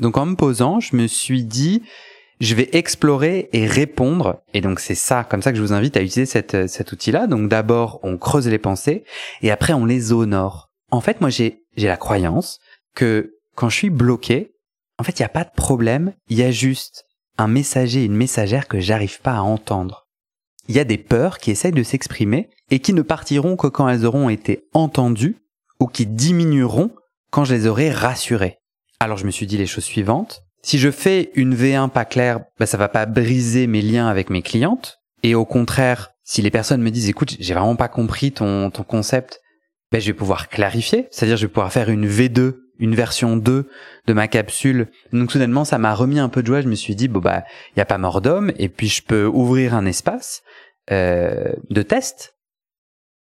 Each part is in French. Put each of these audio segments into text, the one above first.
Donc en me posant, je me suis dit, je vais explorer et répondre. Et donc c'est ça, comme ça que je vous invite à utiliser cette, cet outil-là. Donc d'abord, on creuse les pensées et après on les honore. En fait, moi j'ai j'ai la croyance que quand je suis bloqué, en fait, il n'y a pas de problème, il y a juste un messager, une messagère que j'arrive pas à entendre. Il y a des peurs qui essayent de s'exprimer et qui ne partiront que quand elles auront été entendues ou qui diminueront quand je les aurai rassurées. Alors je me suis dit les choses suivantes. Si je fais une V1 pas claire, bah, ça va pas briser mes liens avec mes clientes. Et au contraire, si les personnes me disent écoute, j'ai vraiment pas compris ton, ton concept, ben, je vais pouvoir clarifier, c'est-à-dire je vais pouvoir faire une V2, une version 2 de ma capsule. Donc soudainement, ça m'a remis un peu de joie. Je me suis dit bon bah il y a pas mort d'homme et puis je peux ouvrir un espace euh, de test.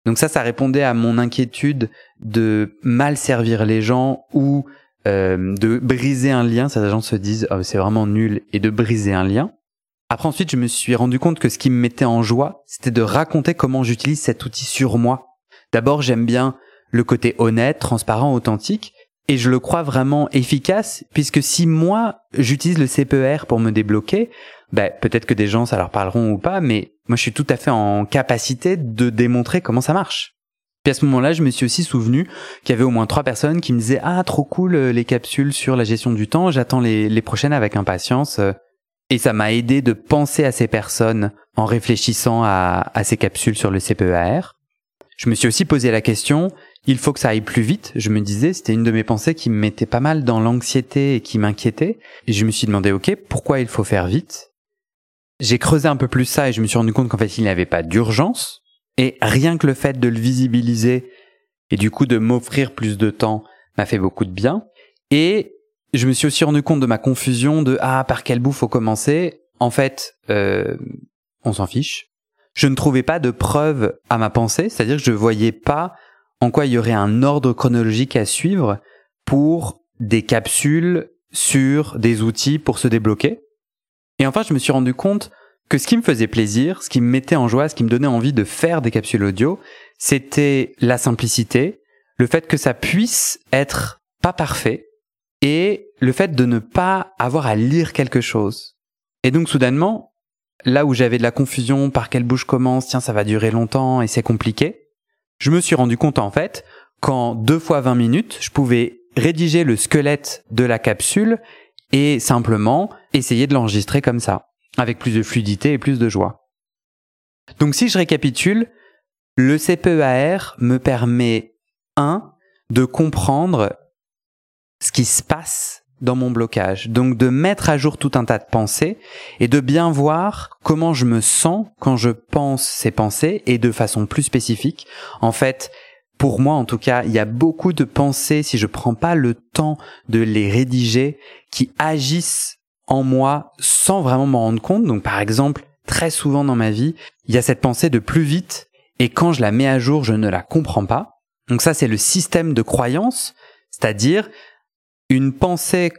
Donc ça, ça répondait à mon inquiétude de mal servir les gens ou euh, de briser un lien. Certains gens se disent oh, c'est vraiment nul et de briser un lien. Après ensuite, je me suis rendu compte que ce qui me mettait en joie, c'était de raconter comment j'utilise cet outil sur moi D'abord, j'aime bien le côté honnête, transparent, authentique, et je le crois vraiment efficace, puisque si moi, j'utilise le CPER pour me débloquer, ben, peut-être que des gens, ça leur parleront ou pas, mais moi, je suis tout à fait en capacité de démontrer comment ça marche. Puis à ce moment-là, je me suis aussi souvenu qu'il y avait au moins trois personnes qui me disaient ah trop cool euh, les capsules sur la gestion du temps, j'attends les, prochaines avec impatience. Et ça m'a aidé de penser à ces personnes en réfléchissant à, à ces capsules sur le CPER. Je me suis aussi posé la question, il faut que ça aille plus vite, je me disais, c'était une de mes pensées qui me mettait pas mal dans l'anxiété et qui m'inquiétait. Et je me suis demandé, ok, pourquoi il faut faire vite? J'ai creusé un peu plus ça et je me suis rendu compte qu'en fait, il n'y avait pas d'urgence. Et rien que le fait de le visibiliser et du coup de m'offrir plus de temps m'a fait beaucoup de bien. Et je me suis aussi rendu compte de ma confusion de ah par quel bout faut commencer? En fait, euh, on s'en fiche je ne trouvais pas de preuve à ma pensée, c'est-à-dire que je voyais pas en quoi il y aurait un ordre chronologique à suivre pour des capsules sur des outils pour se débloquer. Et enfin, je me suis rendu compte que ce qui me faisait plaisir, ce qui me mettait en joie, ce qui me donnait envie de faire des capsules audio, c'était la simplicité, le fait que ça puisse être pas parfait et le fait de ne pas avoir à lire quelque chose. Et donc soudainement, là où j'avais de la confusion, par quelle bouche commence, tiens, ça va durer longtemps et c'est compliqué, je me suis rendu compte en fait qu'en deux fois 20 minutes, je pouvais rédiger le squelette de la capsule et simplement essayer de l'enregistrer comme ça, avec plus de fluidité et plus de joie. Donc si je récapitule, le CPEAR me permet, un, de comprendre ce qui se passe dans mon blocage. Donc de mettre à jour tout un tas de pensées et de bien voir comment je me sens quand je pense ces pensées et de façon plus spécifique. En fait, pour moi en tout cas, il y a beaucoup de pensées si je prends pas le temps de les rédiger qui agissent en moi sans vraiment m'en rendre compte. Donc par exemple, très souvent dans ma vie, il y a cette pensée de plus vite et quand je la mets à jour, je ne la comprends pas. Donc ça c'est le système de croyance, c'est-à-dire une pensée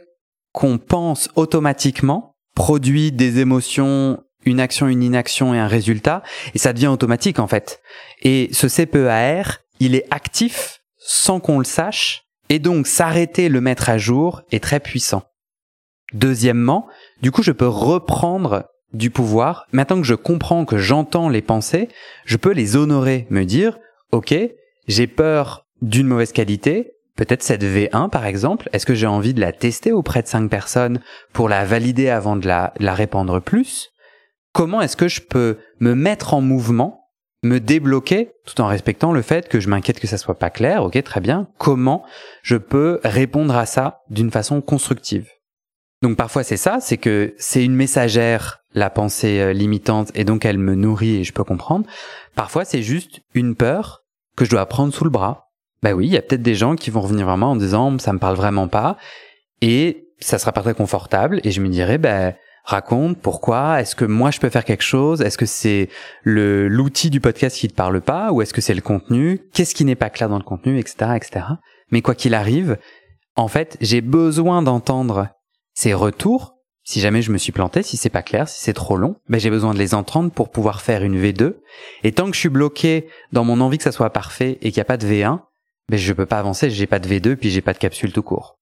qu'on pense automatiquement produit des émotions, une action, une inaction et un résultat, et ça devient automatique en fait. Et ce CPEAR, il est actif sans qu'on le sache, et donc s'arrêter, le mettre à jour est très puissant. Deuxièmement, du coup, je peux reprendre du pouvoir. Maintenant que je comprends, que j'entends les pensées, je peux les honorer, me dire, OK, j'ai peur d'une mauvaise qualité, peut-être cette V1 par exemple, est-ce que j'ai envie de la tester auprès de cinq personnes pour la valider avant de la, répandre plus? Comment est-ce que je peux me mettre en mouvement, me débloquer tout en respectant le fait que je m'inquiète que ça soit pas clair, ok très bien, comment je peux répondre à ça d'une façon constructive? Donc parfois c'est ça, c'est que c'est une messagère, la pensée euh, limitante, et donc elle me nourrit et je peux comprendre. Parfois c'est juste une peur que je dois prendre sous le bras, bah oui, il y a peut-être des gens qui vont revenir vraiment en disant ça me parle vraiment pas et ça sera pas très confortable et je me dirais bah raconte pourquoi? Est-ce que moi je peux faire quelque chose? Est-ce que c'est le l'outil du podcast qui te parle pas? Ou est-ce que c'est le contenu? Qu'est-ce qui n'est pas clair dans le contenu? Etc etc mais quoi qu'il arrive en fait j'ai besoin d'entendre ces retours si jamais je me suis planté si c'est pas clair si c'est trop long ben j'ai besoin de les entendre pour pouvoir faire une V2 et tant que je suis bloqué dans mon envie que ça soit parfait et qu'il n'y a pas de V1 mais je peux pas avancer, j'ai pas de V2 puis j'ai pas de capsule tout court.